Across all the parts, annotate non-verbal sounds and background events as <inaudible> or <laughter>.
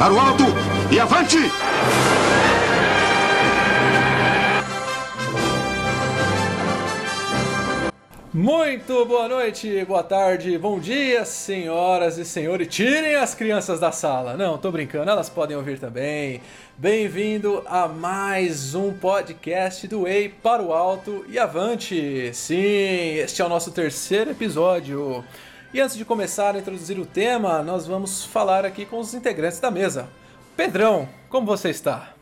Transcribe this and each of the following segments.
Para o alto e avante! Muito boa noite, boa tarde, bom dia, senhoras e senhores. Tirem as crianças da sala. Não, tô brincando, elas podem ouvir também. Bem-vindo a mais um podcast do Ei para o Alto e Avante. Sim, este é o nosso terceiro episódio. E antes de começar a introduzir o tema, nós vamos falar aqui com os integrantes da mesa. Pedrão, como você está?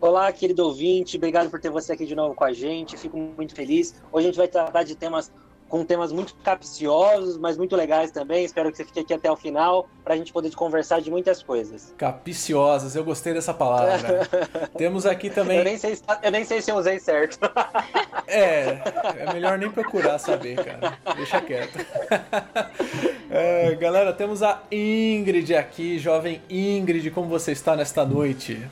Olá, querido ouvinte, obrigado por ter você aqui de novo com a gente, fico muito feliz. Hoje a gente vai tratar de temas com temas muito capciosos, mas muito legais também. Espero que você fique aqui até o final para a gente poder conversar de muitas coisas. Capiciosas, eu gostei dessa palavra. <laughs> Temos aqui também. Eu nem, sei, eu nem sei se eu usei certo. <laughs> é, é melhor nem procurar saber, cara. Deixa quieto. <laughs> É, galera, temos a Ingrid aqui, jovem Ingrid, como você está nesta noite?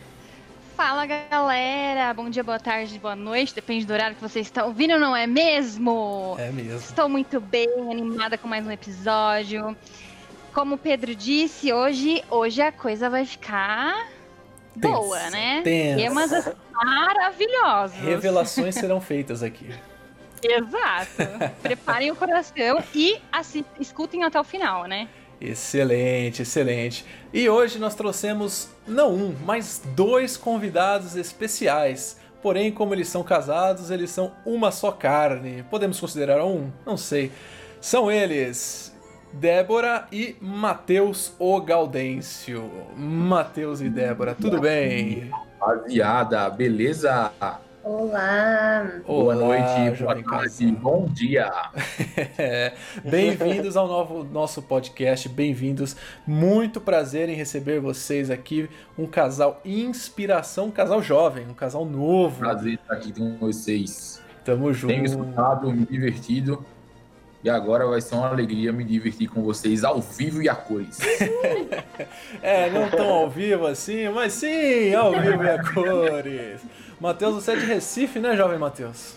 Fala galera, bom dia, boa tarde, boa noite, depende do horário que você está ouvindo, não é mesmo? É mesmo. Estou muito bem, animada com mais um episódio. Como o Pedro disse, hoje, hoje a coisa vai ficar tensa, boa, né? Tensa. Temas maravilhosos. Revelações serão feitas aqui. Exato. <laughs> Preparem o coração e assim, escutem até o final, né? Excelente, excelente. E hoje nós trouxemos não um, mas dois convidados especiais. Porém, como eles são casados, eles são uma só carne. Podemos considerar um? Não sei. São eles Débora e Matheus O Gaudêncio. Matheus e Débora, tudo bem? Rapaziada, beleza? Olá! Boa noite, boa tarde, bom dia! é, <laughs> bem-vindos ao novo, nosso podcast, bem-vindos. Muito prazer em receber vocês aqui. Um casal inspiração, um casal jovem, um casal novo. Prazer estar aqui com vocês. Tamo junto. Tenho escutado, me divertido. E agora vai ser uma alegria me divertir com vocês ao vivo e a cores. <laughs> é, não tão ao vivo assim, mas sim, ao vivo e a cores. Matheus, você é de Recife, né, jovem Matheus?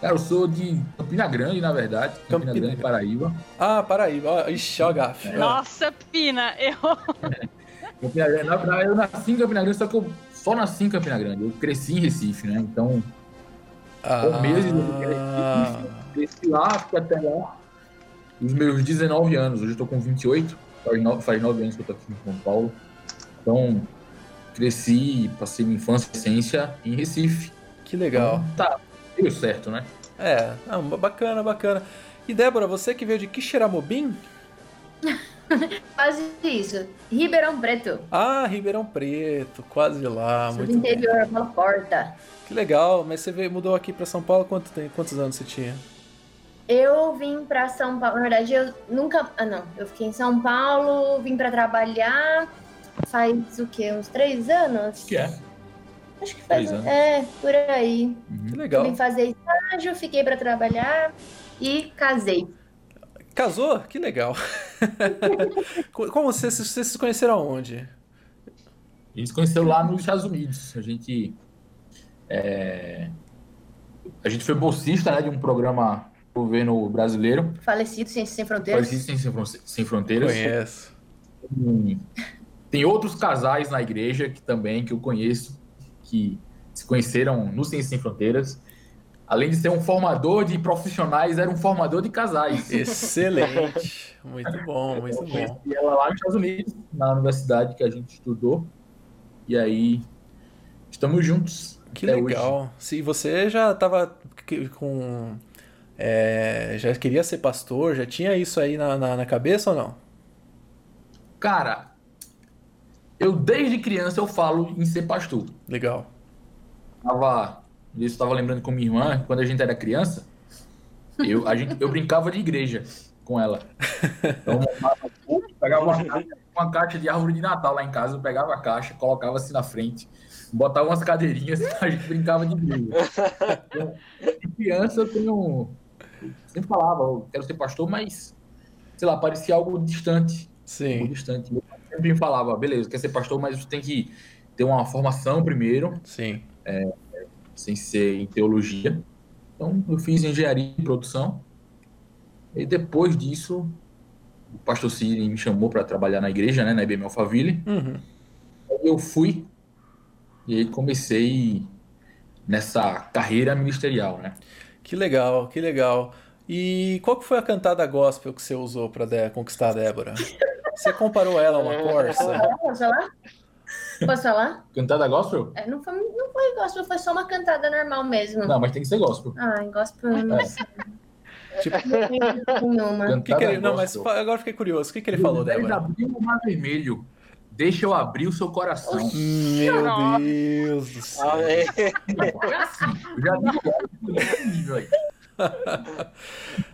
Cara, eu sou de Campina Grande, na verdade. Campina, Campina Grande, Paraíba. Ah, Paraíba. Ixi, ó, gafe. Nossa, Pina, eu... <laughs> Campina Grande, na verdade, eu nasci em Campina Grande, só que eu só nasci em Campina Grande. Eu cresci em Recife, né? Então, ah. por meses eu cresci, lá, fui até lá. Os meus 19 anos, hoje eu tô com 28, faz 9, faz 9 anos que eu tô aqui em São Paulo. Então, cresci, passei minha infância e essência em Recife. Que legal. Então, tá, deu certo, né? É, não, bacana, bacana. E Débora, você que veio de Quixeramobim? <laughs> quase isso. Ribeirão Preto. Ah, Ribeirão Preto, quase lá. Sou muito do interior, pela porta. Que legal, mas você veio, mudou aqui para São Paulo, quanto tem, quantos anos você tinha? Eu vim para São Paulo, na verdade eu nunca, ah não, eu fiquei em São Paulo, vim para trabalhar, faz o quê? Uns três anos? Que é? Acho que faz. É, por aí. Uhum. Que legal. Vim fazer estágio, fiquei para trabalhar e casei. Casou? Que legal. <laughs> Como vocês, vocês se conheceram aonde? A gente se conheceu lá nos Estados Unidos. A gente. É... A gente foi bolsista né, de um programa do governo brasileiro. Falecido Ciências Sem Fronteiras. Falecido Sem Fronteiras. Conheço. Tem outros casais na igreja que também que eu conheço que se conheceram no Ciências Sem Fronteiras. Além de ser um formador de profissionais, era um formador de casais. Excelente. Muito bom, muito bom. E ela lá nos Estados Unidos, na universidade que a gente estudou. E aí, estamos juntos. Que legal. Hoje. Se você já estava com. É, já queria ser pastor, já tinha isso aí na, na, na cabeça ou não? Cara, eu desde criança eu falo em ser pastor. Legal. Tava, eu estava lembrando com minha irmã, quando a gente era criança, eu, a gente, eu brincava de igreja com ela. Então, eu pegava uma caixa, uma caixa de árvore de Natal lá em casa, eu pegava a caixa, colocava assim na frente, botava umas cadeirinhas, <laughs> a gente brincava de igreja. Então, de criança eu tenho. Eu sempre falava, eu quero ser pastor, mas, sei lá, parecia algo distante. Sim. Algo distante. Eu sempre me falava, beleza, quer ser pastor, mas você tem que ter uma formação primeiro. Sim. É, sem ser em teologia. Então, eu fiz engenharia em produção. E depois disso, o pastor Ciro me chamou para trabalhar na igreja, né, na IBM Alphaville. Uhum. Eu fui e aí comecei nessa carreira ministerial, né? Que legal, que legal. E qual que foi a cantada gospel que você usou para conquistar a Débora? <laughs> Você comparou ela a uma Corsa? Posso falar? Posso falar? Cantada gospel? É, não, foi, não foi gospel, foi só uma cantada normal mesmo. Não, mas tem que ser gospel. Ah, gospel não sei. Tipo, Nenhuma. o que que ele... Não, mas agora eu fiquei curioso. O que, que ele falou, Ele Débora? abriu o mar vermelho. Deixa eu abrir o seu coração. Meu Nossa. Deus do céu. É. Já vi aí. <laughs>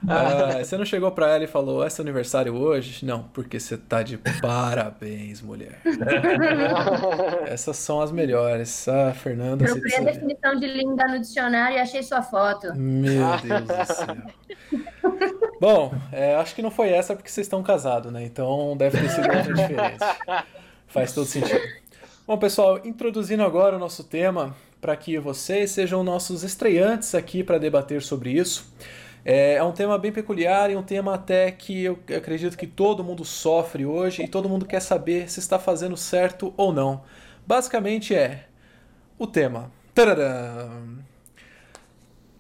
Ah, você não chegou pra ela e falou, é seu aniversário hoje? Não, porque você tá de parabéns, mulher. <laughs> Essas são as melhores. Ah, Fernanda, você... Procurei a definição de linda no dicionário e achei sua foto. Meu Deus do céu. <laughs> Bom, é, acho que não foi essa porque vocês estão casados, né? Então deve ter sido outra diferente. Faz todo sentido. Bom, pessoal, introduzindo agora o nosso tema para que vocês sejam nossos estreantes aqui para debater sobre isso. É, é um tema bem peculiar e um tema até que eu acredito que todo mundo sofre hoje e todo mundo quer saber se está fazendo certo ou não. Basicamente é o tema.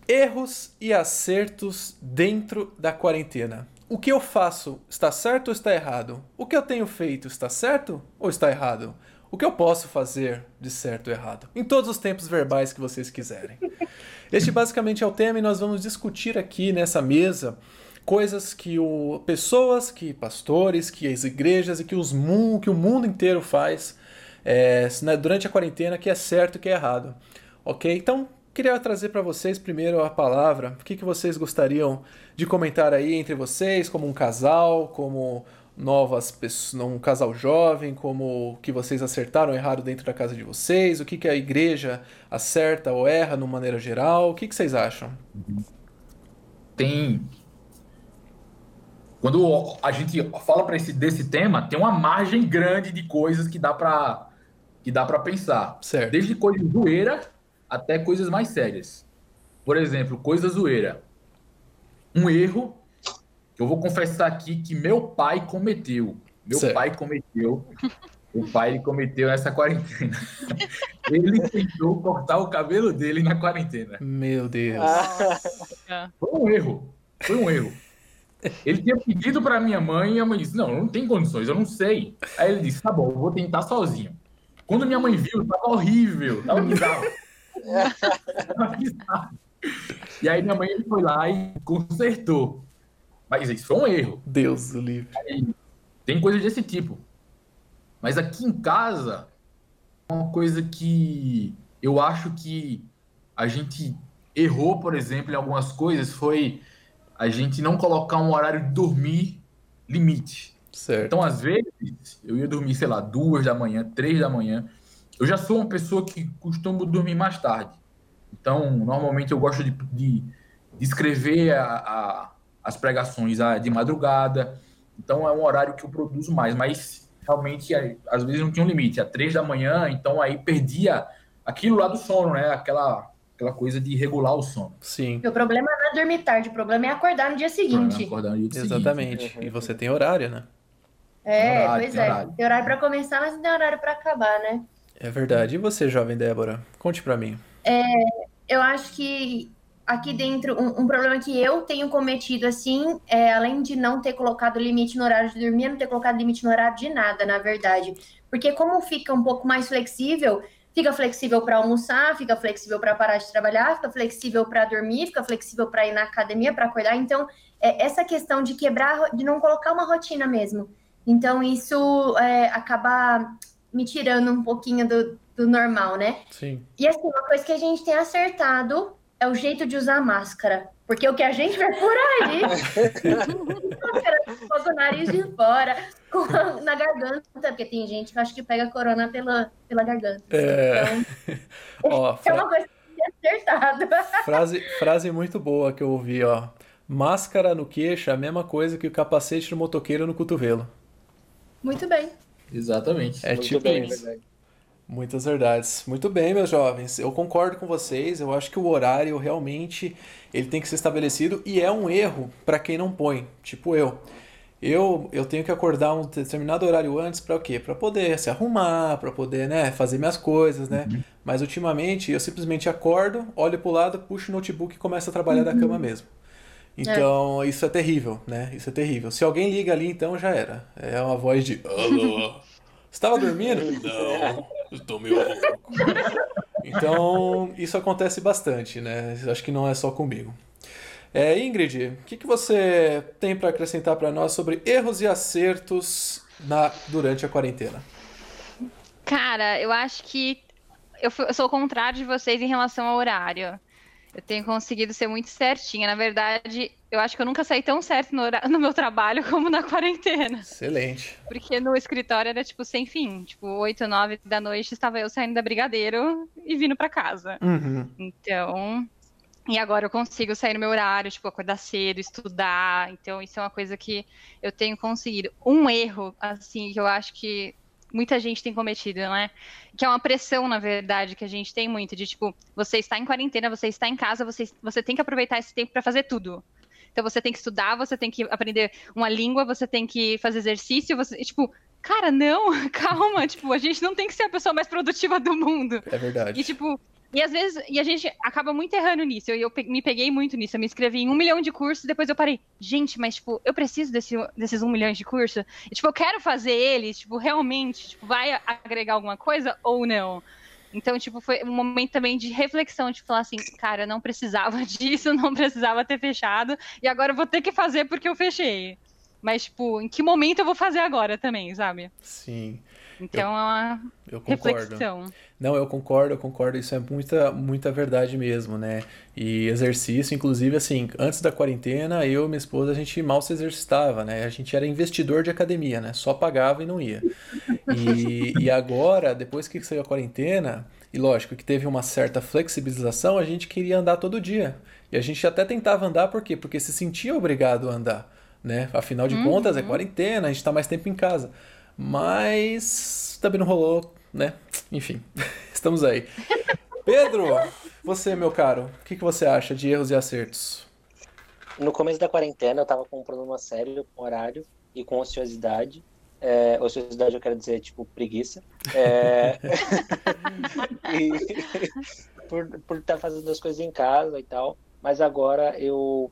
Erros e acertos dentro da quarentena. O que eu faço está certo ou está errado? O que eu tenho feito está certo ou está errado? O que eu posso fazer de certo ou errado? Em todos os tempos verbais que vocês quiserem. Este basicamente é o tema e nós vamos discutir aqui nessa mesa coisas que o, pessoas, que pastores, que as igrejas e que, os que o mundo inteiro faz é, né, durante a quarentena que é certo e que é errado. Ok? Então, queria trazer para vocês primeiro a palavra. O que, que vocês gostariam de comentar aí entre vocês, como um casal, como novas pessoas, um casal jovem, como o que vocês acertaram ou errado dentro da casa de vocês, o que, que a igreja acerta ou erra de maneira geral, o que, que vocês acham? Tem. Quando a gente fala para esse desse tema, tem uma margem grande de coisas que dá para que dá para pensar. Certo. Desde coisa zoeira até coisas mais sérias. Por exemplo, coisa zoeira. Um erro eu vou confessar aqui que meu pai cometeu. Meu Certo. pai cometeu. O pai ele cometeu nessa quarentena. <laughs> Ele tentou cortar o cabelo dele na quarentena. Meu Deus. Ah, Foi um erro. Foi um erro. Ele tinha pedido para minha mãe e a mãe disse: Não, não tem condições, eu não sei. Aí ele disse: Tá bom, eu vou tentar sozinho. Quando minha mãe viu, tava horrível, tava bizarro. <laughs> Tava bizarro. E aí minha mãe foi lá e consertou. Mas isso foi um erro. Deus do livre. Tem coisa desse tipo. Mas aqui em casa, uma coisa que eu acho que a gente errou, por exemplo, em algumas coisas foi a gente não colocar um horário de dormir limite. Certo. Então, às vezes, eu ia dormir, sei lá, duas da manhã, três da manhã. Eu já sou uma pessoa que costumo dormir mais tarde. Então, normalmente eu gosto de, de, de escrever a- a- as pregações ah, de madrugada. Então, é um horário que eu produzo mais. Mas, realmente, é, às vezes não tinha um limite. Às três da manhã, então aí perdia aquilo lá do sono, né? Aquela, aquela coisa de regular o sono. Sim, O problema não é dormir tarde, o problema é acordar no dia seguinte. Acordar no dia seguinte. exatamente. E você tem horário, né? É, Horário, pois tem é. horário. Tem horário pra começar, mas não tem horário pra acabar, né? É verdade. E você, jovem Débora? Conte pra mim. Eu acho que aqui dentro, um, um problema que eu tenho cometido, assim, é além de não ter colocado limite no horário de dormir, não ter colocado limite no horário de nada, na verdade. Porque como fica um pouco mais flexível, fica flexível para almoçar, fica flexível para parar de trabalhar, fica flexível para dormir, fica flexível para ir na academia, para acordar. Então, é essa questão de quebrar, de não colocar uma rotina mesmo. Então, isso é, acaba me tirando um pouquinho do, do normal, né? Sim. E assim, uma coisa que a gente tem acertado é o jeito de usar máscara. Porque o que a gente vê por aí, <laughs> com o nariz de fora, com a- na garganta, porque tem gente que acha que pega corona pela, pela garganta. É. Então, <laughs> Ó, é fra- uma coisa que tem acertado. <laughs> frase, frase muito boa que eu ouvi, ó. Máscara no queixo é a mesma coisa que o capacete do motoqueiro no cotovelo. Muito bem. Exatamente. É muito tipo bem, isso. verdade. Muitas verdades. Muito bem, meus jovens. Eu concordo com vocês. Eu acho que o horário realmente ele tem que ser estabelecido e é um erro para quem não põe, tipo eu. Eu, eu tenho que acordar um determinado horário antes para o quê? Para poder se arrumar, para poder, né, fazer minhas coisas, né? Uhum. Mas ultimamente eu simplesmente acordo, olho pro lado, puxo o notebook e começo a trabalhar da cama mesmo. Então, isso é terrível, né? Isso é terrível. Se alguém liga ali, então já era. É uma voz de Alô? <laughs> Você estava dormindo? Não, estou meio louco. Então, isso acontece bastante, né? Acho que não é só comigo. É, Ingrid, o que, que você tem para acrescentar para nós sobre erros e acertos na, durante a quarentena? Cara, eu acho que eu, eu sou o contrário de vocês em relação ao horário. Eu tenho conseguido ser muito certinha. Na verdade, eu acho que eu nunca saí tão certo no, <laughs> no meu trabalho como na quarentena. Excelente. Porque no escritório era, tipo, sem fim. Tipo, 8, 9 da noite estava eu saindo da Brigadeiro e vindo para casa. Uhum. Então. E agora eu consigo sair no meu horário, tipo, acordar cedo, estudar. Então, isso é uma coisa que eu tenho conseguido. Um erro, assim, que eu acho que muita gente tem cometido, né? Que é uma pressão, na verdade, que a gente tem muito, de tipo, você está em quarentena, você está em casa, você, você tem que aproveitar esse tempo para fazer tudo. Então você tem que estudar, você tem que aprender uma língua, você tem que fazer exercício, você, tipo, cara, não, <laughs> calma, tipo, a gente não tem que ser a pessoa mais produtiva do mundo. É verdade. E tipo, e às vezes, e a gente acaba muito errando nisso. Eu, eu me peguei muito nisso. Eu me inscrevi em um milhão de cursos, depois eu parei. Gente, mas, tipo, eu preciso desse, desses um milhão de cursos? E, tipo, eu quero fazer eles, tipo, realmente, tipo, vai agregar alguma coisa ou não? Então, tipo, foi um momento também de reflexão, de falar assim, cara, eu não precisava <laughs> disso, não precisava ter fechado, e agora eu vou ter que fazer porque eu fechei. Mas, tipo, em que momento eu vou fazer agora também, sabe? Sim. Então eu, é uma eu reflexão. Não, eu concordo, eu concordo. Isso é muita, muita verdade mesmo, né? E exercício, inclusive, assim, antes da quarentena, eu e minha esposa, a gente mal se exercitava, né? A gente era investidor de academia, né? Só pagava e não ia. E, e agora, depois que saiu a quarentena, e lógico que teve uma certa flexibilização, a gente queria andar todo dia. E a gente até tentava andar, por quê? Porque se sentia obrigado a andar, né? Afinal de uhum. contas, é quarentena, a gente está mais tempo em casa. Mas também não rolou, né? Enfim, <laughs> estamos aí. Pedro, você, meu caro, o que, que você acha de erros e acertos? No começo da quarentena, eu tava com um problema sério com horário e com ociosidade. É, ociosidade eu quero dizer, tipo, preguiça. É... <laughs> e por estar tá fazendo as coisas em casa e tal. Mas agora eu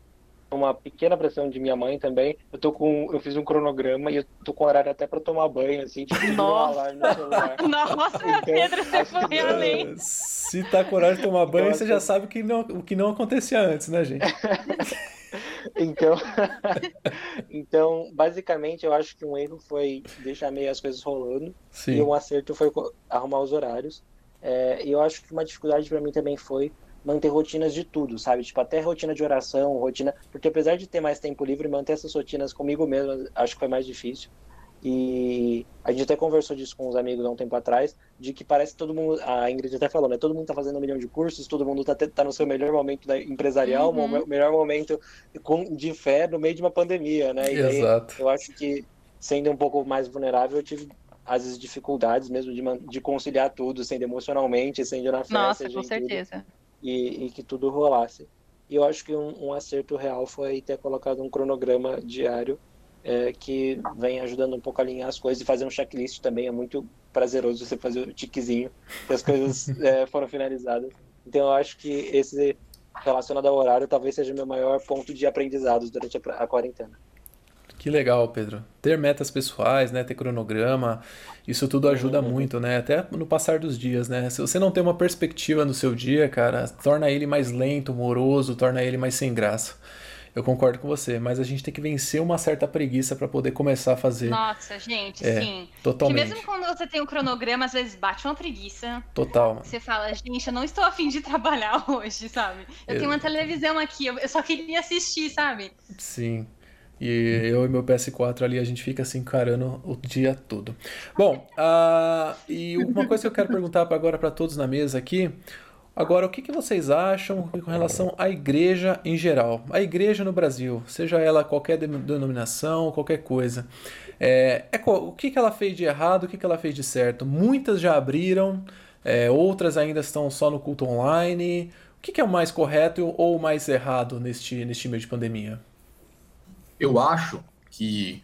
uma pequena pressão de minha mãe também. Eu tô com, eu fiz um cronograma e eu tô com horário até para tomar banho, assim, tipo, Nossa, <laughs> Nossa então, Pedro, você foi que... além. Se tá com horário de tomar banho, então, você já sabe que não, o que não acontecia antes, né, gente? <laughs> então, <laughs> então, basicamente, eu acho que um erro foi deixar meio as coisas rolando Sim. e um acerto foi arrumar os horários. É, e eu acho que uma dificuldade para mim também foi manter rotinas de tudo, sabe? Tipo, até rotina de oração, rotina. Porque apesar de ter mais tempo livre, manter essas rotinas comigo mesmo, acho que foi mais difícil. E a gente até conversou disso com os amigos há um tempo atrás, de que parece que todo mundo, a Ingrid até falou, né? Todo mundo tá fazendo um milhão de cursos, todo mundo tá, tá no seu melhor momento empresarial, uhum. melhor momento de fé no meio de uma pandemia, né? E Exato. eu acho que, sendo um pouco mais vulnerável, eu tive às vezes dificuldades mesmo de, de conciliar tudo, sendo emocionalmente, sendo na festa. Nossa, com certeza. Tudo e, e que tudo rolasse. E eu acho que um, um, acerto real foi ter colocado um cronograma diário é, que vem ajudando um pouco a alinhar as coisas e fazer um checklist também. É muito prazeroso você fazer o tiquezinho que as coisas <laughs> é, foram finalizadas. Então eu acho que esse relacionado ao horário talvez seja o meu maior ponto de aprendizados durante a, a quarentena. Que legal, Pedro. Ter metas pessoais, né, ter cronograma, isso tudo ajuda uhum. muito, né? Até no passar dos dias, né? Se você não tem uma perspectiva no seu dia, cara, torna ele mais lento, moroso, torna ele mais sem graça. Eu concordo com você, mas a gente tem que vencer uma certa preguiça para poder começar a fazer. Nossa, gente, é, sim. Totalmente. Porque mesmo quando você tem um cronograma, às vezes bate uma preguiça. Total. Você fala, gente, eu não estou afim de <laughs> trabalhar hoje, sabe? Eu é. tenho uma televisão aqui, eu só queria assistir, sabe? Sim. E eu e meu PS4 ali, a gente fica assim encarando o dia todo. Bom, uh, e uma coisa que eu quero perguntar agora para todos na mesa aqui. Agora, o que, que vocês acham com relação à igreja em geral? A igreja no Brasil, seja ela qualquer denominação, qualquer coisa. É, é, o que, que ela fez de errado, o que, que ela fez de certo? Muitas já abriram, é, outras ainda estão só no culto online. O que, que é o mais correto ou o mais errado neste, neste meio de pandemia? Eu acho que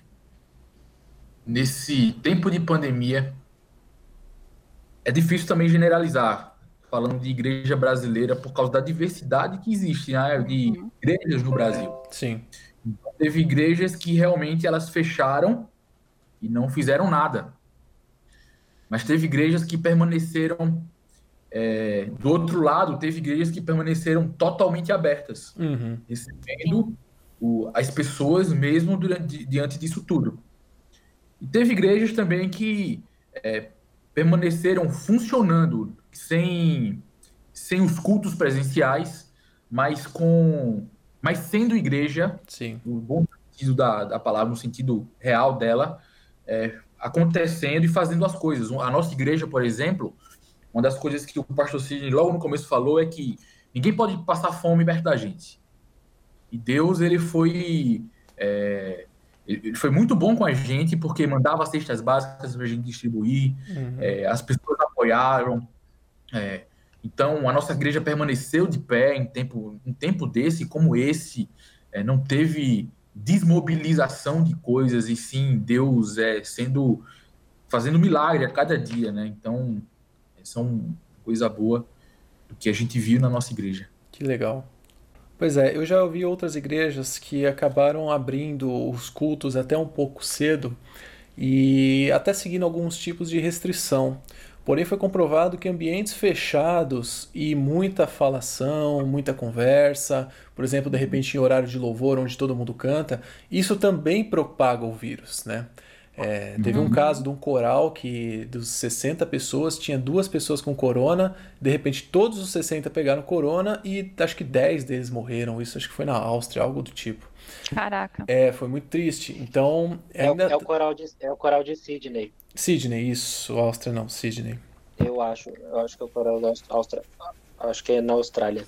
nesse tempo de pandemia, é difícil também generalizar, falando de igreja brasileira, por causa da diversidade que existe né, de Uhum. igrejas no Brasil. Sim. Teve igrejas que realmente elas fecharam e não fizeram nada. Mas teve igrejas que permaneceram é, do outro lado, teve igrejas que permaneceram totalmente abertas, Uhum. recebendo o- as pessoas mesmo durante, diante disso tudo. E teve igrejas também que é, permaneceram funcionando sem, sem os cultos presenciais, mas com mas sendo igreja Sim. no bom sentido da, da palavra, no sentido real dela, é, acontecendo e fazendo as coisas. A nossa igreja, por exemplo, uma das coisas que o pastor Sidney logo no começo falou é que ninguém pode passar fome perto da gente. E Deus, ele foi, é, ele foi muito bom com a gente, porque mandava cestas básicas para a gente distribuir, Uhum. é, as pessoas apoiaram. é, então, a nossa igreja permaneceu de pé em tempo, em tempo desse, como esse, é, não teve desmobilização de coisas, e sim Deus é, sendo fazendo milagre a cada dia, né? Então, essa é uma coisa boa do que a gente viu na nossa igreja. Que legal. Pois é, eu já ouvi outras igrejas que acabaram abrindo os cultos até um pouco cedo e até seguindo alguns tipos de restrição. Porém, foi comprovado que ambientes fechados e muita falação, muita conversa, por exemplo, de repente em horário de louvor onde todo mundo canta, isso também propaga o vírus, né? É, teve um caso de um coral que dos 60 pessoas tinha duas pessoas com corona, de repente todos os 60 pegaram corona e acho que 10 deles morreram. Isso acho que foi na Áustria, algo do tipo. Caraca. É, foi muito triste. Então, É, o- ainda. é o coral de, é o coral de Sydney, Sydney, isso, Áustria não, Sydney. eu acho. Eu acho que é o coral da Áustria. Acho que é na Austrália.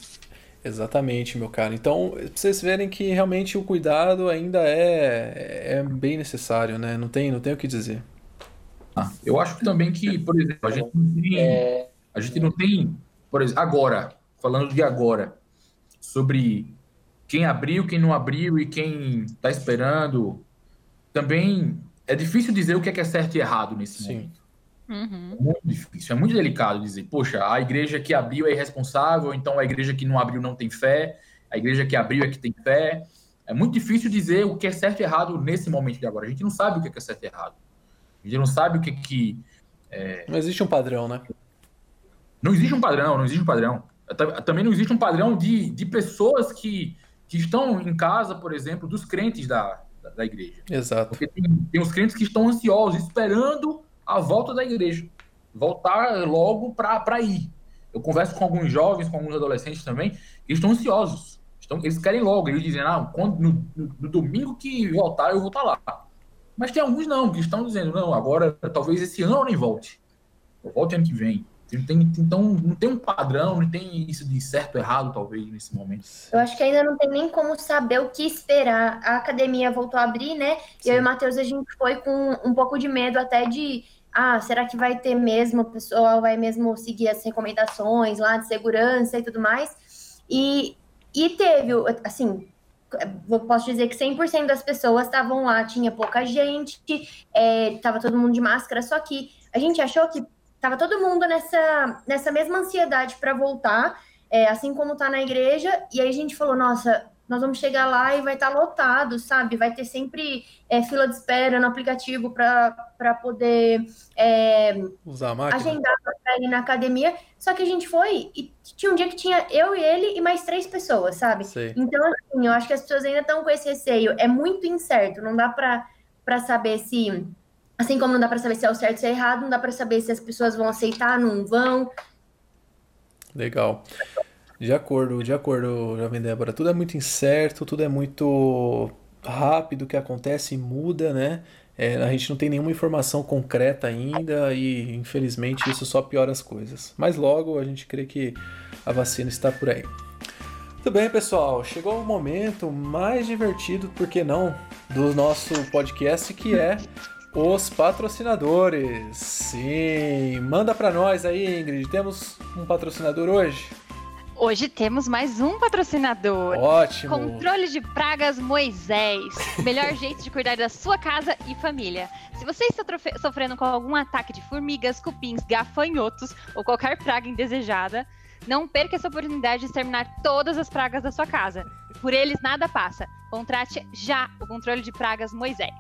Exatamente, meu cara. Então, pra vocês verem que realmente o cuidado ainda é, é bem necessário, né? Não tem, não tem o que dizer. Ah, eu acho também que, por exemplo, a gente não tem, É, a gente não tem, por exemplo, agora, falando de agora, sobre quem abriu, quem não abriu e quem está esperando, também é difícil dizer o que é, que é certo e errado nesse Sim. momento. Uhum. É muito difícil, é muito delicado dizer, poxa, a igreja que abriu é irresponsável, então a igreja que não abriu não tem fé, a igreja que abriu é que tem fé. É muito difícil dizer o que é certo e errado nesse momento de agora. A gente não sabe o que é certo e errado. A gente não sabe o que que Não existe um padrão, né? Não existe um padrão, não existe um padrão. Ta- Também não existe um padrão de, de pessoas que, que estão em casa, por exemplo, dos crentes da, da, da igreja. Exato. Porque tem, tem os crentes que estão ansiosos, esperando a volta da igreja. Voltar logo para ir. Eu converso com alguns jovens, com alguns adolescentes também, que estão ansiosos. Estão, eles querem logo. Eles dizem, ah, quando, no, no- no domingo que voltar, eu vou estar lá. Mas tem alguns não, que estão dizendo, não, agora talvez esse ano eu nem volte. Eu volte ano que vem. Tem- então não tem um padrão, não tem isso de certo ou errado, talvez, nesse momento. Eu acho que ainda não tem nem como saber o que esperar. A academia voltou a abrir, né? E eu e o Matheus, a gente foi com um pouco de medo até de. Ah, será que vai ter mesmo? O pessoal vai mesmo seguir as recomendações lá de segurança e tudo mais? E, e teve, assim, posso dizer que 100% das pessoas estavam lá, tinha pouca gente, é, tava todo mundo de máscara, só que a gente achou que tava todo mundo nessa, nessa mesma ansiedade para voltar, é, assim como tá na igreja, e aí a gente falou, nossa, nós vamos chegar lá e vai estar lotado, sabe? Vai ter sempre é, fila de espera no aplicativo para poder é, Usar a máquina. agendar para ir na academia. Só que a gente foi e tinha um dia que tinha eu e ele e mais três pessoas, sabe? Sei. Então, assim, eu acho que as pessoas ainda estão com esse receio. É muito incerto, não dá para saber se. Assim como não dá para saber se é o certo ou se é errado, não dá para saber se as pessoas vão aceitar, não vão. Legal. De acordo, de acordo, Jovem Débora. Tudo é muito incerto, tudo é muito rápido que acontece e muda, né? É, a gente não tem nenhuma informação concreta ainda e, infelizmente, isso só piora as coisas. Mas logo a gente crê que a vacina está por aí. Muito bem, pessoal. Chegou o momento mais divertido, por que não, do nosso podcast, que é os patrocinadores. Sim, manda para nós aí, Ingrid. Temos um patrocinador hoje? Hoje temos mais um patrocinador. Ótimo. Controle de pragas Moisés. Melhor <laughs> jeito de cuidar da sua casa e família. Se você está sofrendo com algum ataque de formigas, cupins, gafanhotos ou qualquer praga indesejada, não perca essa oportunidade de exterminar todas as pragas da sua casa. Por eles nada passa. Contrate já o controle de pragas Moisés.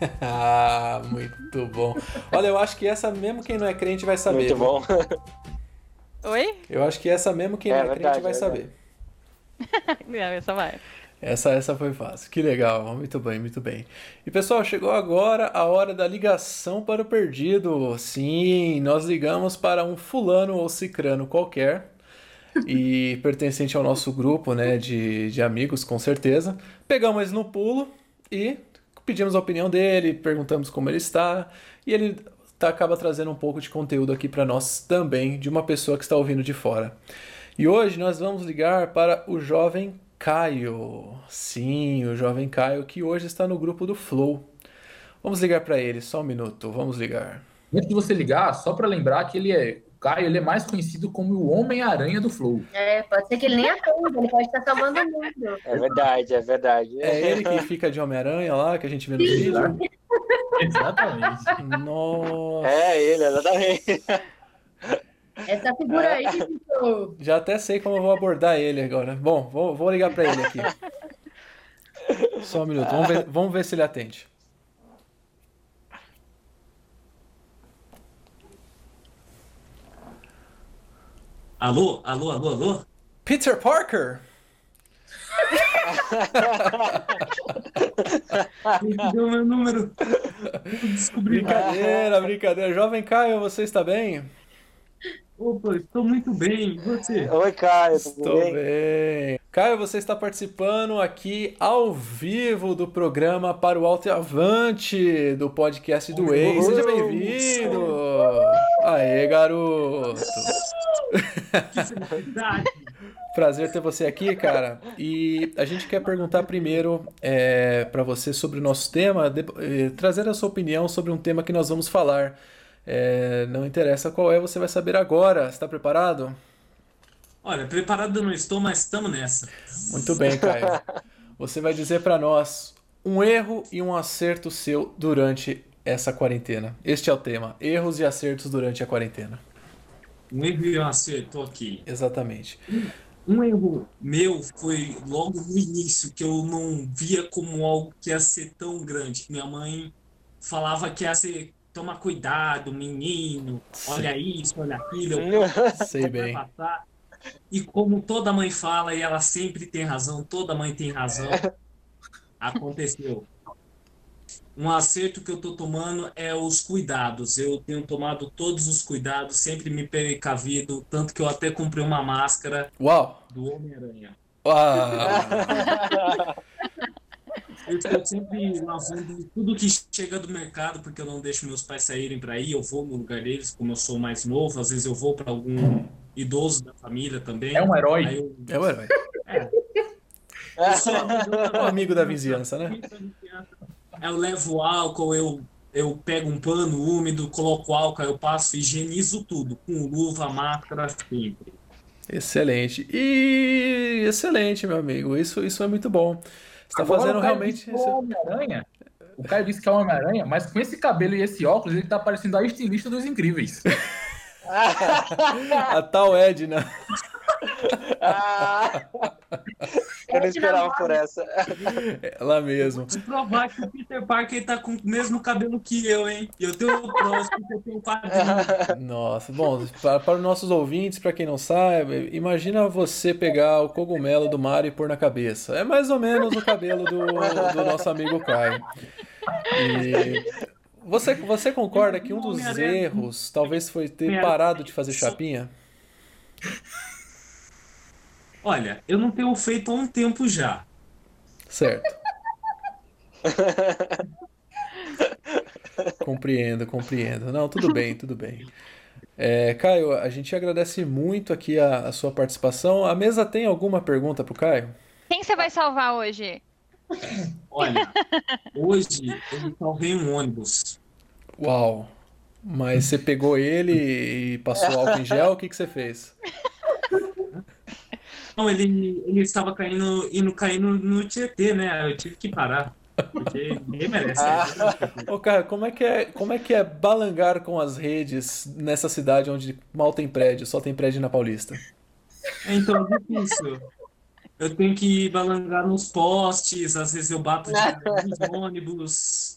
<laughs> ah, muito bom. Olha, eu acho que essa mesmo quem não é crente vai saber. Muito bom. <laughs> Oi? Eu acho que essa mesmo quem é, não é verdade, crente vai é saber. <laughs> não, essa vai. Essa, essa foi fácil. Que legal. Muito bem, muito bem. E pessoal, chegou agora a hora da ligação para o perdido. Sim, nós ligamos para um fulano ou cicrano qualquer e <laughs> pertencente ao nosso grupo né, de, de amigos, com certeza. Pegamos ele no pulo e pedimos a opinião dele, perguntamos como ele está e ele tá, acaba trazendo um pouco de conteúdo aqui para nós também, de uma pessoa que está ouvindo de fora. E hoje nós vamos ligar para o jovem Caio. Sim, o jovem Caio que hoje está no grupo do Flow. Vamos ligar para ele, só um minuto, vamos ligar. Antes de você ligar, só para lembrar que ele é Caio, ele é mais conhecido como o Homem-Aranha do Flow. É, pode ser que ele nem atenda, ele pode estar salvando o mundo. É verdade, é verdade. É ele que fica de Homem-Aranha lá, que a gente vê no vídeo. exatamente. Nossa. É ele, exatamente. Essa figura aí. Tipo... Já até sei como eu vou abordar ele agora. Bom, vou, vou ligar para ele aqui. Só um minuto, vamos ver, vamos ver se ele atende. Alô, alô, alô, alô? Peter Parker? Ele deu meu número. Descobri. Brincadeira, brincadeira. Jovem Caio, você está bem? Opa, estou muito bem. E você? Oi, Caio. Estou bem? bem? Caio, você está participando aqui ao vivo do programa Para o Alto e Avante, do podcast do Way. Seja bem-vindo! Aê, garoto! Que! <laughs> Prazer ter você aqui, cara. E a gente quer perguntar primeiro é, para você sobre o nosso tema, de, eh, trazer a sua opinião sobre um tema que nós vamos falar. É, não interessa qual é, você vai saber agora. Está preparado? Olha, preparado eu não estou, mas estamos nessa. Muito bem, Caio. Você vai dizer para nós um erro e um acerto seu durante essa quarentena. Este é o tema: erros e acertos durante a quarentena. Um erro e um acerto, ok. Exatamente. Um erro meu foi logo no início, que eu não via como algo que ia ser tão grande. Minha mãe falava que ia ser toma cuidado, menino, olha isso, olha aquilo. <laughs> Sei bem. Passar. E como toda mãe fala, e ela sempre tem razão, toda mãe tem razão, <laughs> aconteceu. Um acerto que eu estou tomando é os cuidados. Eu tenho tomado todos os cuidados, sempre me precavido, tanto que eu até comprei uma máscara Uau. do Homem-Aranha. Uau. Eu estou sempre lavando tudo que chega do mercado, porque eu não deixo meus pais saírem para ir. Eu vou no lugar deles, como eu sou mais novo. Às vezes eu vou para algum idoso da família também. É um herói. Eu... É um herói. É. Um amigo da vizinhança, né? Eu levo álcool, eu, eu pego um pano úmido, coloco álcool, eu passo, higienizo tudo, com luva, máscara, sempre. Excelente. E excelente, meu amigo. Isso, isso é muito bom. Você está fazendo o realmente. É o Homem-Aranha. O Caio disse que é Homem-Aranha, mas com esse cabelo e esse óculos, ele tá parecendo a estilista dos incríveis. <laughs> a tal Edna. <laughs> Ah, <laughs> eu não esperava por essa. Ela mesmo. Vou provar que o Peter Parker tá com o mesmo cabelo que eu, hein? E eu tenho o próximo, porque eu tenho um quadrinho. Nossa, bom, para, para os nossos ouvintes, para quem não sabe, imagina você pegar o cogumelo do mar e pôr na cabeça. É mais ou menos o cabelo do, do nosso amigo Caio. E você, você concorda que um dos erros talvez foi ter parado de fazer chapinha? Olha, eu não tenho feito há um tempo já. Certo. <laughs> compreendo, compreendo. Não, tudo bem, tudo bem. É, Caio, a gente agradece muito aqui a, a, sua participação. A mesa tem alguma pergunta para o Caio? Quem você vai salvar hoje? Olha, <laughs> hoje eu salvei um ônibus. Uau! Mas você pegou ele e passou álcool em gel? O que, que você fez? Não, ele, ele estava caindo, indo caindo no Tietê, né? Eu tive que parar. Porque ninguém merece. Ah. Ô, cara, como é, que é, como é que é balangar com as redes nessa cidade onde mal tem prédio, só tem prédio na Paulista? É, então, é difícil. Eu tenho que balangar nos postes, às vezes eu bato de nos ônibus.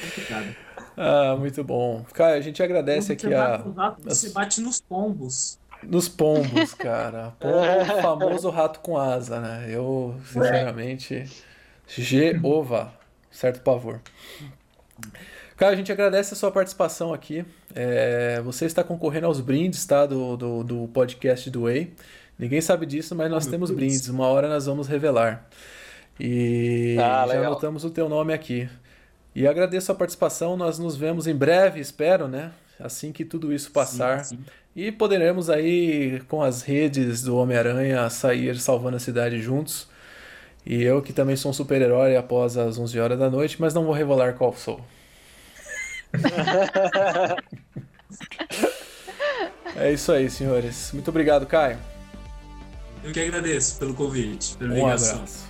Complicado. Ah, muito bom. Cara, a gente agradece Quando aqui a, bate você bate nos pombos. Nos pombos, cara. Pombo, o famoso rato com asa, né? Eu, sinceramente, Jeová, certo pavor. Cara, a gente agradece a sua participação aqui. É, você está concorrendo aos brindes, tá? Do, do, do podcast do Way. Ninguém sabe disso, mas nós meu temos Deus. brindes. Uma hora nós vamos revelar. E Ah, já legal. anotamos o teu nome aqui. E agradeço a participação. Nós nos vemos em breve, espero, né? Assim que tudo isso passar. Sim, sim. E poderemos aí, com as redes do Homem-Aranha, sair salvando a cidade juntos. E eu, que também sou um super-herói após as 11 horas da noite, mas não vou revelar qual sou. <laughs> É isso aí, senhores. Muito obrigado, Caio. Eu que agradeço pelo convite, pela Um ligação. abraço.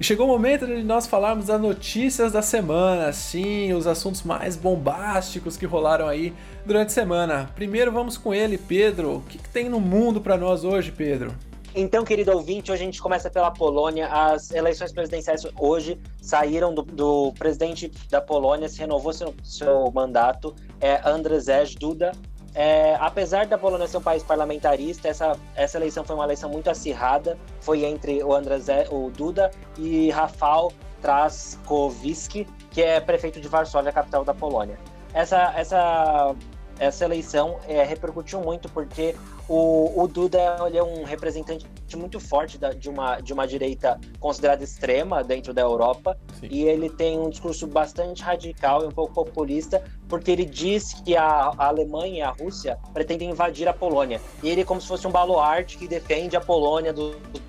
E chegou o momento de nós falarmos das notícias da semana, sim, os assuntos mais bombásticos que rolaram aí durante a semana. Primeiro vamos com ele, Pedro. O que, que tem no mundo pra nós hoje, Pedro? Então, querido ouvinte, hoje a gente começa pela Polônia. As eleições presidenciais hoje saíram do, do presidente da Polônia, se renovou seu, seu mandato, é Andrzej Duda. É, apesar da Polônia ser um país parlamentarista, essa, essa eleição foi uma eleição muito acirrada. Foi entre o Andrzej, o Duda e Rafał Trzaskowski, que é prefeito de Varsóvia, capital da Polônia. Essa, essa, essa eleição é, repercutiu muito porque o, o Duda é um representante muito forte da- de, uma, de uma direita considerada extrema dentro da Europa Sim. e ele tem um discurso bastante radical e um pouco populista porque ele diz que a, a Alemanha e a Rússia pretendem invadir a Polônia e ele é como se fosse um baluarte que defende a Polônia do- dos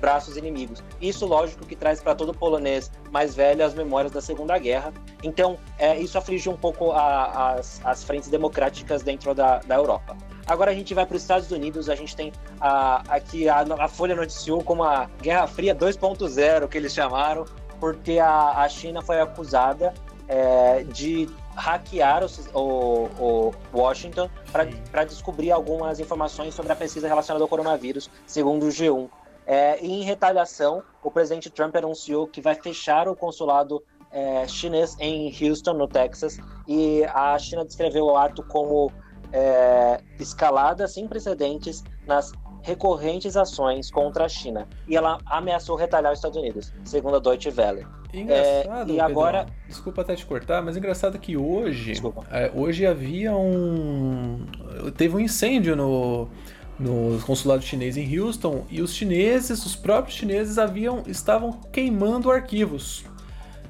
braços inimigos. Isso, lógico, que traz para todo polonês mais velho as memórias da Segunda Guerra. Então, é, isso afligiu um pouco a- as, as frentes democráticas dentro da, da Europa. Agora a gente vai para os Estados Unidos, a gente tem a, aqui a, a Folha noticiou como a Guerra Fria 2.0, que eles chamaram, porque a, a China foi acusada é, de hackear o, o- o Washington para descobrir algumas informações sobre a pesquisa relacionada ao coronavírus, segundo o G1. É, em retaliação, o presidente Trump anunciou que vai fechar o consulado é, chinês em Houston, no Texas, e a China descreveu o ato como é, escalada sem precedentes nas recorrentes ações contra a China. E ela ameaçou retaliar os Estados Unidos, segundo a Deutsche Welle. Engraçado, É, e Pedrão. agora- Desculpa até te cortar, mas engraçado que hoje, Desculpa. é, hoje havia um, teve um incêndio no no consulado chinês em Houston e os chineses, os próprios chineses haviam estavam queimando arquivos.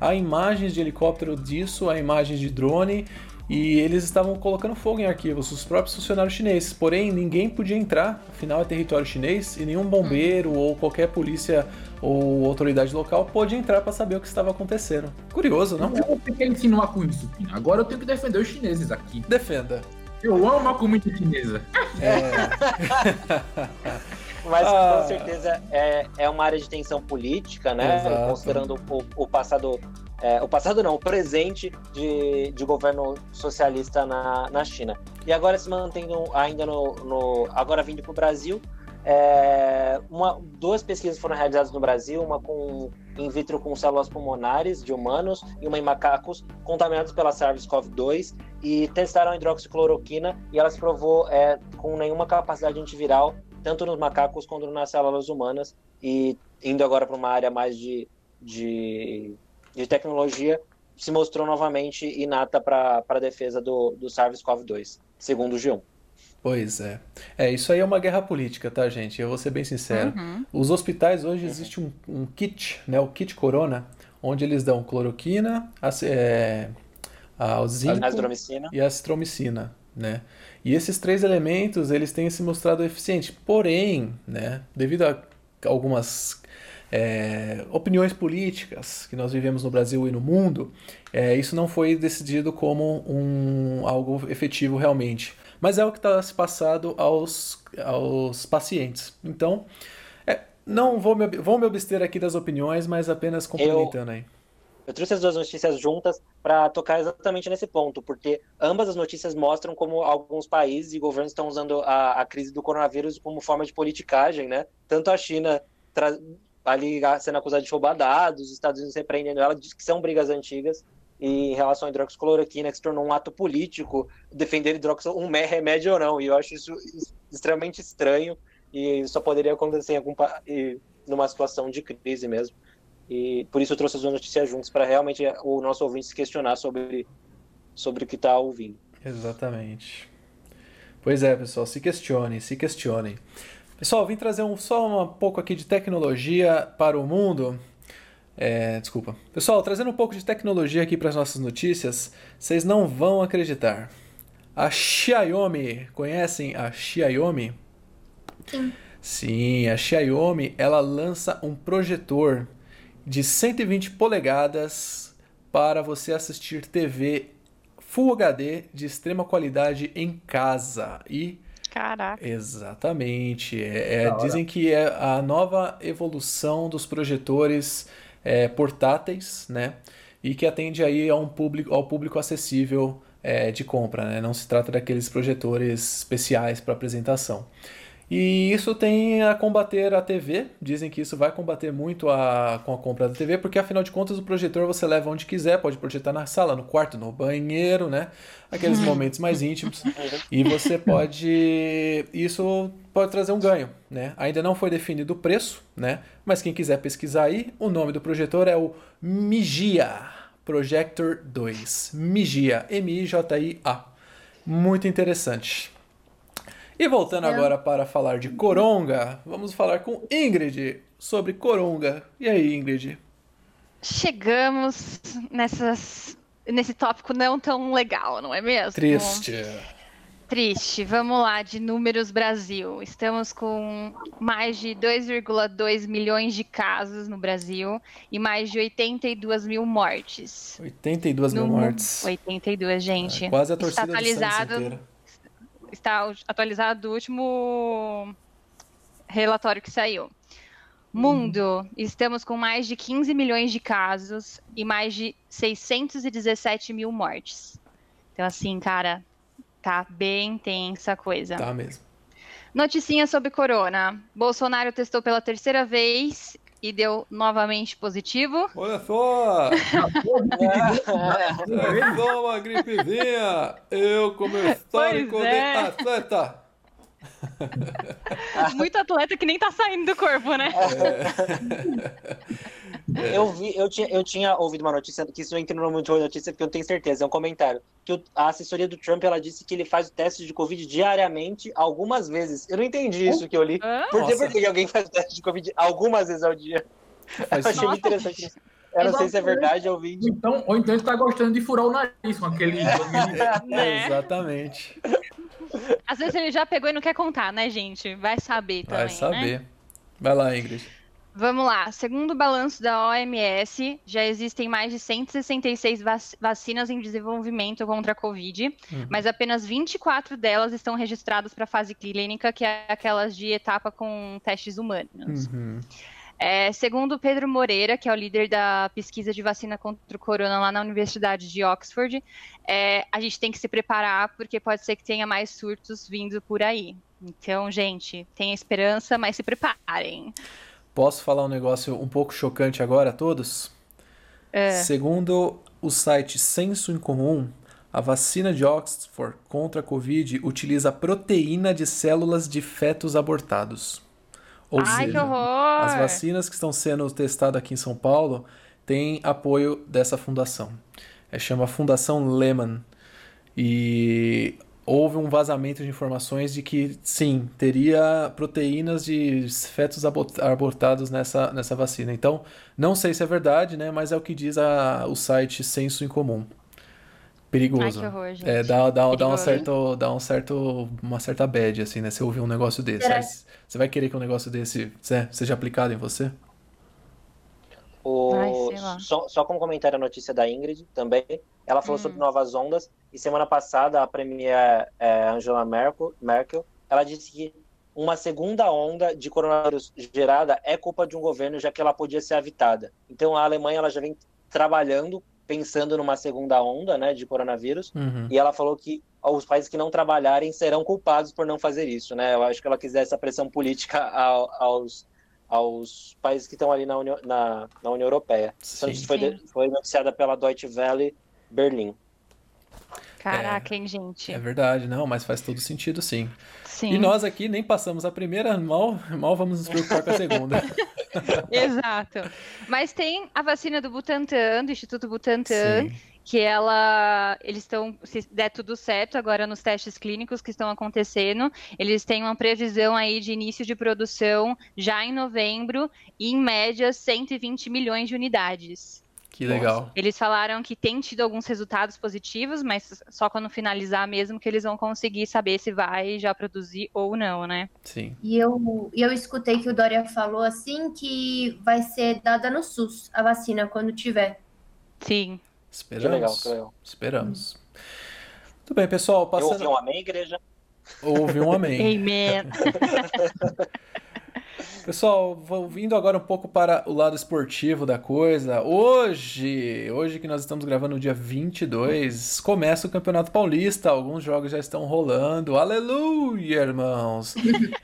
Há imagens de helicóptero disso, há imagens de drone e eles estavam colocando fogo em arquivos, os próprios funcionários chineses. Porém, ninguém podia entrar, afinal é território chinês e nenhum bombeiro ou qualquer polícia ou autoridade local pôde entrar para saber o que estava acontecendo. Curioso, não? Eu vou ter que insinuar com isso. Agora eu tenho que defender os chineses aqui. Defenda. Eu amo a comida chinesa. <laughs> Mas Ah. com certeza é, é uma área de tensão política, né? Exato. Considerando o, o passado. é, o passado não, o presente de, de governo socialista na, na China. E agora se mantendo ainda no. no- agora vindo para o Brasil. é, uma, duas pesquisas foram realizadas no Brasil, uma com in vitro com células pulmonares de humanos e uma em macacos contaminados pela SARS-CoV-2 e testaram hidroxicloroquina e ela se provou é, com nenhuma capacidade antiviral tanto nos macacos quanto nas células humanas e indo agora para uma área mais de, de, de tecnologia se mostrou novamente inata para a defesa do, do SARS-CoV-2, segundo o G1. Pois é. É, isso aí é uma guerra política, tá, gente? Eu vou ser bem sincero. Uhum. Os hospitais hoje existe um, um kit, né? O kit Corona, onde eles dão cloroquina, a, é, a, o zinco e a acitromicina, né? E esses três elementos, eles têm se mostrado eficientes. Porém, né, devido a algumas é, opiniões políticas que nós vivemos no Brasil e no mundo, é, isso não foi decidido como um, algo efetivo realmente. Mas é o que está se passado aos, aos pacientes. Então, é, não vou me, vou me abster aqui das opiniões, mas apenas complementando aí. Eu trouxe as duas notícias juntas para tocar exatamente nesse ponto, porque ambas as notícias mostram como alguns países e governos estão usando a, a crise do coronavírus como forma de politicagem, né? Tanto a China ali sendo acusada de roubar dados, os Estados Unidos repreendendo ela, diz que são brigas antigas, em relação à hidroxicloroquina, que se tornou um ato político defender hidroxicloroquina, um remédio ou não, e eu acho isso extremamente estranho, e só poderia acontecer em algum, numa situação de crise mesmo. E por isso eu trouxe as duas notícias juntas, para realmente o nosso ouvinte se questionar sobre, sobre o que está ouvindo. Exatamente. Pois é, pessoal, se questionem, se questionem. Pessoal, vim trazer um, só um pouco aqui de tecnologia para o mundo. É, desculpa. Pessoal, trazendo um pouco de tecnologia aqui para as nossas notícias, vocês não vão acreditar. A Xiaomi, conhecem a Xiaomi? Sim. Sim, a Xiaomi, ela lança um projetor de 120 polegadas para você assistir TV Full HD de extrema qualidade em casa. E. Caraca. Exatamente. É, é, dizem que é a nova evolução dos projetores é, portáteis, né? E que atende aí a um público, ao público acessível é, de compra, né? Não se trata daqueles projetores especiais para apresentação. E isso tem a combater a TV. Dizem que isso vai combater muito a, com a compra da TV, porque afinal de contas o projetor você leva onde quiser, pode projetar na sala, no quarto, no banheiro, né? Aqueles <laughs> momentos mais íntimos. <laughs> E você pode. Isso pode trazer um ganho, né? Ainda não foi definido o preço, né? Mas quem quiser pesquisar aí, o nome do projetor é o Migia Projector 2. Migia, M-I-J-I-A. Muito interessante. E voltando é. agora para falar de Coronga, vamos falar com Ingrid sobre Coronga. E aí, Ingrid? Chegamos nessas, nesse tópico não tão legal, não é mesmo? Triste. Triste. Vamos lá, de números Brasil. Estamos com mais de 2,2 milhões de casos no Brasil e mais de 82 mil mortes. 82 no... mil mortes. 82, gente. É, quase a torcida Está atualizado está atualizado do último relatório que saiu. Mundo, estamos com mais de 15 milhões de casos e mais de 617 mil mortes. Então, assim, cara, tá bem tensa a coisa. Tá mesmo. Noticinha sobre corona. Bolsonaro testou pela terceira vez e deu novamente positivo. Olha só! é só uma gripezinha! Eu, como histórico pois é. de atleta! <laughs> Muito atleta que nem tá saindo do corpo, né? É. Eu vi, eu tinha, eu tinha ouvido uma notícia que isso entra no de notícia porque eu tenho certeza, é um comentário. Que a assessoria do Trump ela disse que ele faz o teste de Covid diariamente, algumas vezes. Eu não entendi isso que eu li. Por que, porque alguém faz o teste de Covid algumas vezes ao dia? Faz <laughs> eu achei muito interessante isso. Eu não sei se é verdade ou vídeo. Então, ou então ele tá gostando de furar o nariz com aquele. <laughs> né? Exatamente. Às vezes ele já pegou e não quer contar, né, gente? Vai saber também. Vai saber. Né? Vai lá, Ingrid. Vamos lá. Segundo o balanço da OMS, já existem mais de 166 vacinas em desenvolvimento contra a Covid, uhum. mas apenas 24 delas estão registradas para fase clínica, que é aquelas de etapa com testes humanos. Uhum. É, segundo Pedro Moreira, que é o líder da pesquisa de vacina contra o corona lá na Universidade de Oxford, é, a gente tem que se preparar porque pode ser que tenha mais surtos vindo por aí. Então, gente, tenha esperança, mas se preparem. Posso falar um negócio um pouco chocante agora a todos? É. Segundo o site Senso em Comum, a vacina de Oxford contra a Covid utiliza proteína de células de fetos abortados. Ou Ai, seja, que horror! as vacinas que estão sendo testadas aqui em São Paulo têm apoio dessa fundação. É chama Fundação Lehman. E houve um vazamento de informações de que sim, teria proteínas de fetos abortados nessa, nessa vacina. Então, não sei se é verdade, né? Mas é o que diz a, o site Senso em Comum. Perigoso. Ai, que horror, gente. É, dá, dá, dá, um certo, dá um certo, uma certa bad, assim, né? Você ouvir um negócio desse. É. Você vai querer que um negócio desse seja aplicado em você? O, Ai, só, só como comentário a notícia da Ingrid também. Ela falou Hum. sobre novas ondas. E semana passada, a premier é, Angela Merkel, Merkel, ela disse que uma segunda onda de coronavírus gerada é culpa de um governo, já que ela podia ser evitada. Então a Alemanha ela já vem trabalhando, pensando numa segunda onda né, de coronavírus. Uhum. E ela falou que os países que não trabalharem serão culpados por não fazer isso, né? Eu acho que ela quis dar essa pressão política ao- aos, aos países que estão ali na União, na, na União Europeia. Essa Sim. notícia foi, Sim. foi noticiada pela Deutsche Welle Berlim. Caraca, hein, gente? É verdade, não, mas faz todo sentido sim. Sim. E nós aqui nem passamos a primeira, mal, mal vamos nos preocupar com a segunda. <laughs> Exato. Mas tem a vacina do Butantan, do Instituto Butantan, Sim. que ela, eles estão, se der tudo certo agora nos testes clínicos que estão acontecendo, eles têm uma previsão aí de início de produção já em novembro e em média 120 milhões de unidades. Que legal. Eles falaram que tem tido alguns resultados positivos, mas só quando finalizar mesmo que eles vão conseguir saber se vai já produzir ou não, né? Sim. E eu, e eu escutei que o Dória falou assim que vai ser dada no SUS a vacina quando tiver. Sim. Que legal, Esperamos. que legal. Esperamos. Muito bem, pessoal, Eu ouvi passando. um amém, igreja? Houve um amém. Amen. <laughs> Pessoal, vindo agora um pouco para o lado esportivo da coisa. Hoje, hoje que nós estamos gravando no dia 22, começa o Campeonato Paulista. Alguns jogos já estão rolando. Aleluia, irmãos!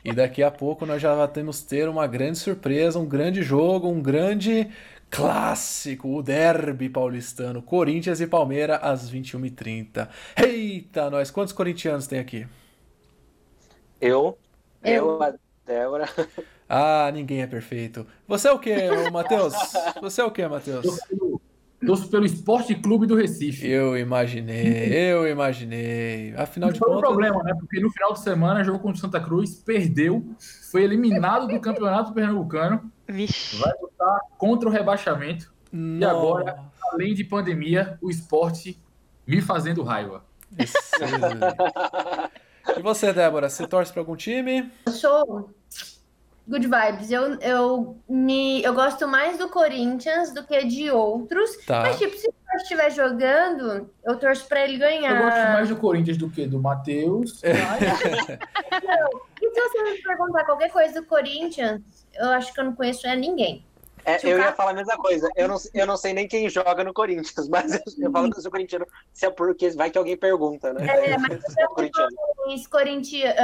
E daqui a pouco nós já temos ter uma grande surpresa, um grande jogo, um grande clássico, o derby paulistano, Corinthians e Palmeiras às 21h30. Eita, nós, quantos corintianos tem aqui? Eu, eu, Eu. a Débora. Ah, ninguém é perfeito. Você é o quê, <laughs> Matheus? Você é o quê, Matheus? Torço pelo, Esporte Clube do Recife. Eu imaginei, eu imaginei. Afinal de Foi um contas, problema, né? Porque no final de semana, jogo contra o Santa Cruz, perdeu, foi eliminado do Campeonato Pernambucano, Vixe. vai lutar contra o rebaixamento. E agora, além de pandemia, o esporte me fazendo raiva. Excelente. E você, Débora, você torce para algum time? Eu sou good vibes. Eu, eu, me, eu gosto mais do Corinthians do que de outros. Tá. Mas, tipo, se o Corinthians estiver jogando, eu torço pra ele Eu gosto ganhar. mais do Corinthians do que do Matheus. mas- E se você me perguntar qualquer coisa do Corinthians, eu acho que eu não conheço é ninguém. É, Se o eu ia falar a mesma coisa. Eu não, eu não sei nem quem joga no Corinthians, <laughs> mas eu, eu falo que eu sou corintiano, se é porque vai que alguém pergunta, né? É, mas <laughs> Eu sou corintiano. Corinthians,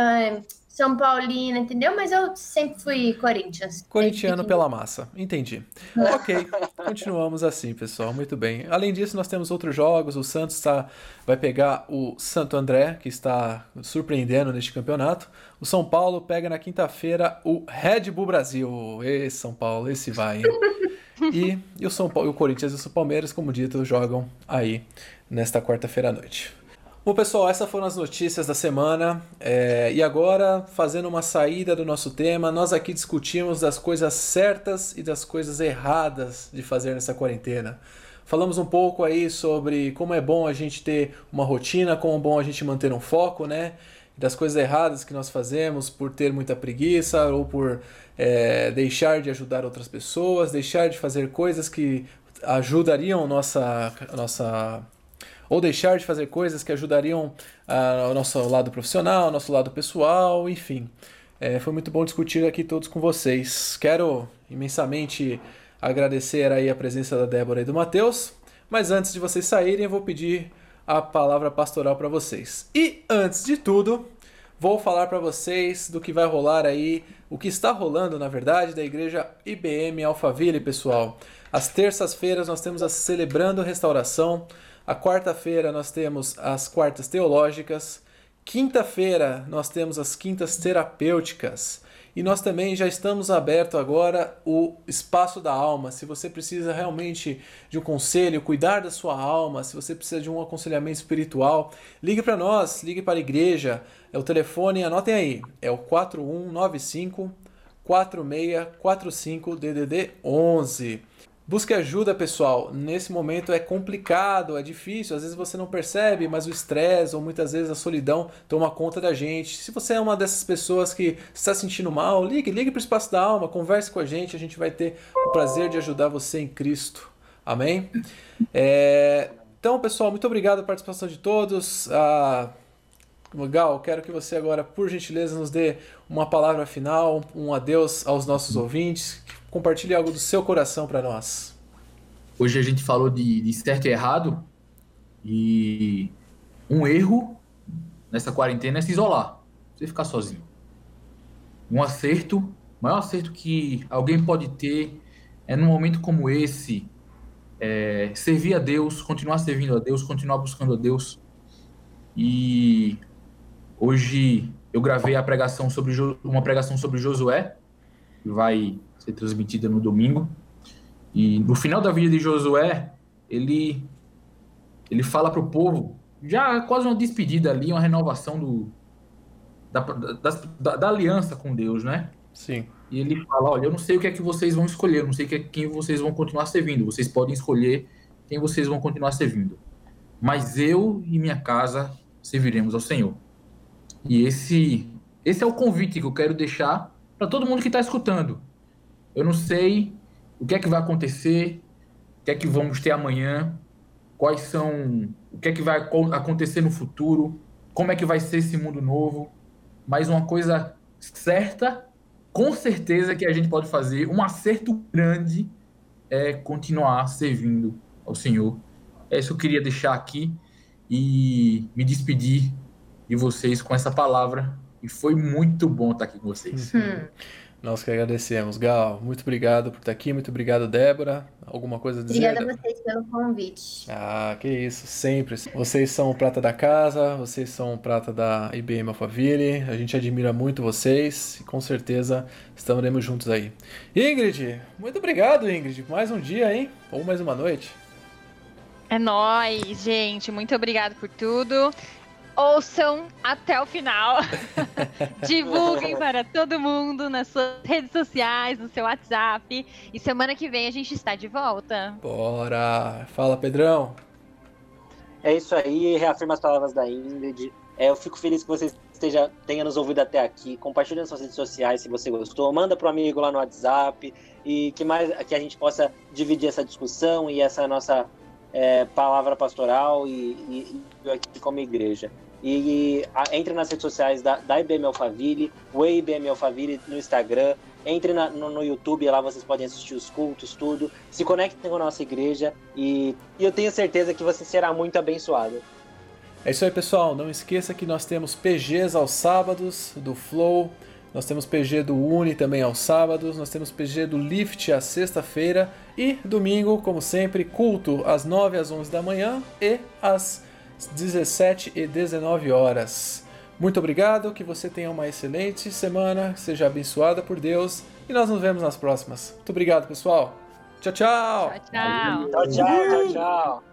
São Paulino, entendeu? Mas eu sempre fui Corinthians. Corintiano pela massa. Entendi. <laughs> Ok, continuamos assim, pessoal. Muito bem. Além disso, nós temos outros jogos. O Santos tá, vai pegar o Santo André, que está surpreendendo neste campeonato. O São Paulo pega na quinta-feira o Red Bull Brasil. Esse São Paulo, esse vai. hein? <laughs> E, e o São Paulo, o Corinthians e o Palmeiras, como dito, jogam aí nesta quarta-feira à noite. Bom, pessoal, essas foram as notícias da semana. É, e agora, fazendo uma saída do nosso tema, nós aqui discutimos das coisas certas e das coisas erradas de fazer nessa quarentena. Falamos um pouco aí sobre como é bom a gente ter uma rotina, como é bom a gente manter um foco, né? Das coisas erradas que nós fazemos por ter muita preguiça ou por é, deixar de ajudar outras pessoas, deixar de fazer coisas que ajudariam nossa, nossa ou deixar de fazer coisas que ajudariam ah, o nosso lado profissional, nosso lado pessoal, enfim. É, foi muito bom discutir aqui todos com vocês. Quero imensamente agradecer aí a presença da Débora e do Matheus, mas antes de vocês saírem, eu vou pedir a palavra pastoral para vocês. E antes de tudo, vou falar para vocês do que vai rolar aí, o que está rolando, na verdade, da igreja IBM Alphaville, pessoal. Às terças-feiras nós temos a Celebrando Restauração. A quarta-feira nós temos as quartas teológicas. Quinta-feira nós temos as quintas terapêuticas. E nós também já estamos aberto agora o espaço da alma. Se você precisa realmente de um conselho, cuidar da sua alma, se você precisa de um aconselhamento espiritual, ligue para nós, ligue para a igreja. É o telefone, anotem aí, é o 4195 4645 DDD 11. Busque ajuda, pessoal. Nesse momento é complicado, é difícil, às vezes você não percebe, mas o estresse ou muitas vezes a solidão toma conta da gente. Se você é uma dessas pessoas que está sentindo mal, ligue, ligue para o Espaço da Alma, converse com a gente, a gente vai ter o prazer de ajudar você em Cristo. Amém? É... Então, pessoal, muito obrigado pela participação de todos. Ah, Gal, quero que você agora, por gentileza, nos dê uma palavra final, um adeus aos nossos ouvintes. Compartilhe algo do seu coração para nós. Hoje a gente falou de, de certo e errado. E um erro nessa quarentena é se isolar. Você ficar sozinho. Um acerto, o maior acerto que alguém pode ter é num momento como esse, é, servir a Deus, continuar servindo a Deus, continuar buscando a Deus. E hoje eu gravei a pregação sobre uma pregação sobre Josué, que vai ser transmitida no domingo. E no final da vida de Josué, ele ele fala para o povo, já quase uma despedida ali, uma renovação do, da, da, da, aliança com Deus, né? Sim. E ele fala: Olha, eu não sei o que é que vocês vão escolher, eu não sei quem vocês vão continuar servindo. Vocês podem escolher quem vocês vão continuar servindo. Mas eu e minha casa serviremos ao Senhor. E esse, esse é o convite que eu quero deixar para todo mundo que está escutando. Eu não sei o que é que vai acontecer, o que é que vamos ter amanhã, quais são, o que é que vai acontecer no futuro, como é que vai ser esse mundo novo. Mas uma coisa certa com certeza que a gente pode fazer um acerto grande é continuar servindo ao Senhor. É isso que eu queria deixar aqui e me despedir de vocês com essa palavra. E foi muito bom estar aqui com vocês. Hum. Nós que agradecemos. Gal, muito obrigado por estar aqui. Muito obrigado, Débora. Alguma coisa a dizer? Obrigada a vocês pelo convite. Ah, que isso, sempre. Vocês são o prata da casa, vocês são o prata da IBM Alphaville. A gente admira muito vocês e com certeza estaremos juntos aí. Ingrid, muito obrigado, Ingrid. Mais um dia, hein? Ou mais uma noite. É nóis, gente. Muito obrigado por tudo ouçam até o final. <laughs> Divulguem para todo mundo nas suas redes sociais, no seu WhatsApp. E semana que vem a gente está de volta. Bora! Fala, Pedrão. É isso aí, reafirma as palavras da Ingrid. É, eu fico feliz que você esteja, tenha nos ouvido até aqui. Compartilhe nas suas redes sociais se você gostou. Manda para o amigo lá no WhatsApp. E que mais que a gente possa dividir essa discussão e essa nossa é, palavra pastoral e, e, e, aqui como igreja. E, a, entre nas redes sociais da, da IBM Alphaville, o IBM Alphaville no Instagram, entre na, no, no, YouTube, lá vocês podem assistir os cultos, tudo. Se conectem com a nossa igreja e, e eu tenho certeza que você será muito abençoado. É isso aí, pessoal. Não esqueça que nós temos PGs aos sábados do Flow. Nós temos PG do Uni também aos sábados, nós temos PG do Lift à sexta-feira e domingo, como sempre, culto às 9 às 11 da manhã e às 17 e 19 horas. Muito obrigado, que você tenha uma excelente semana, seja abençoada por Deus e nós nos vemos nas próximas. Muito obrigado, pessoal. Tchau, tchau. Tchau, tchau. Tchau, tchau, tchau, tchau.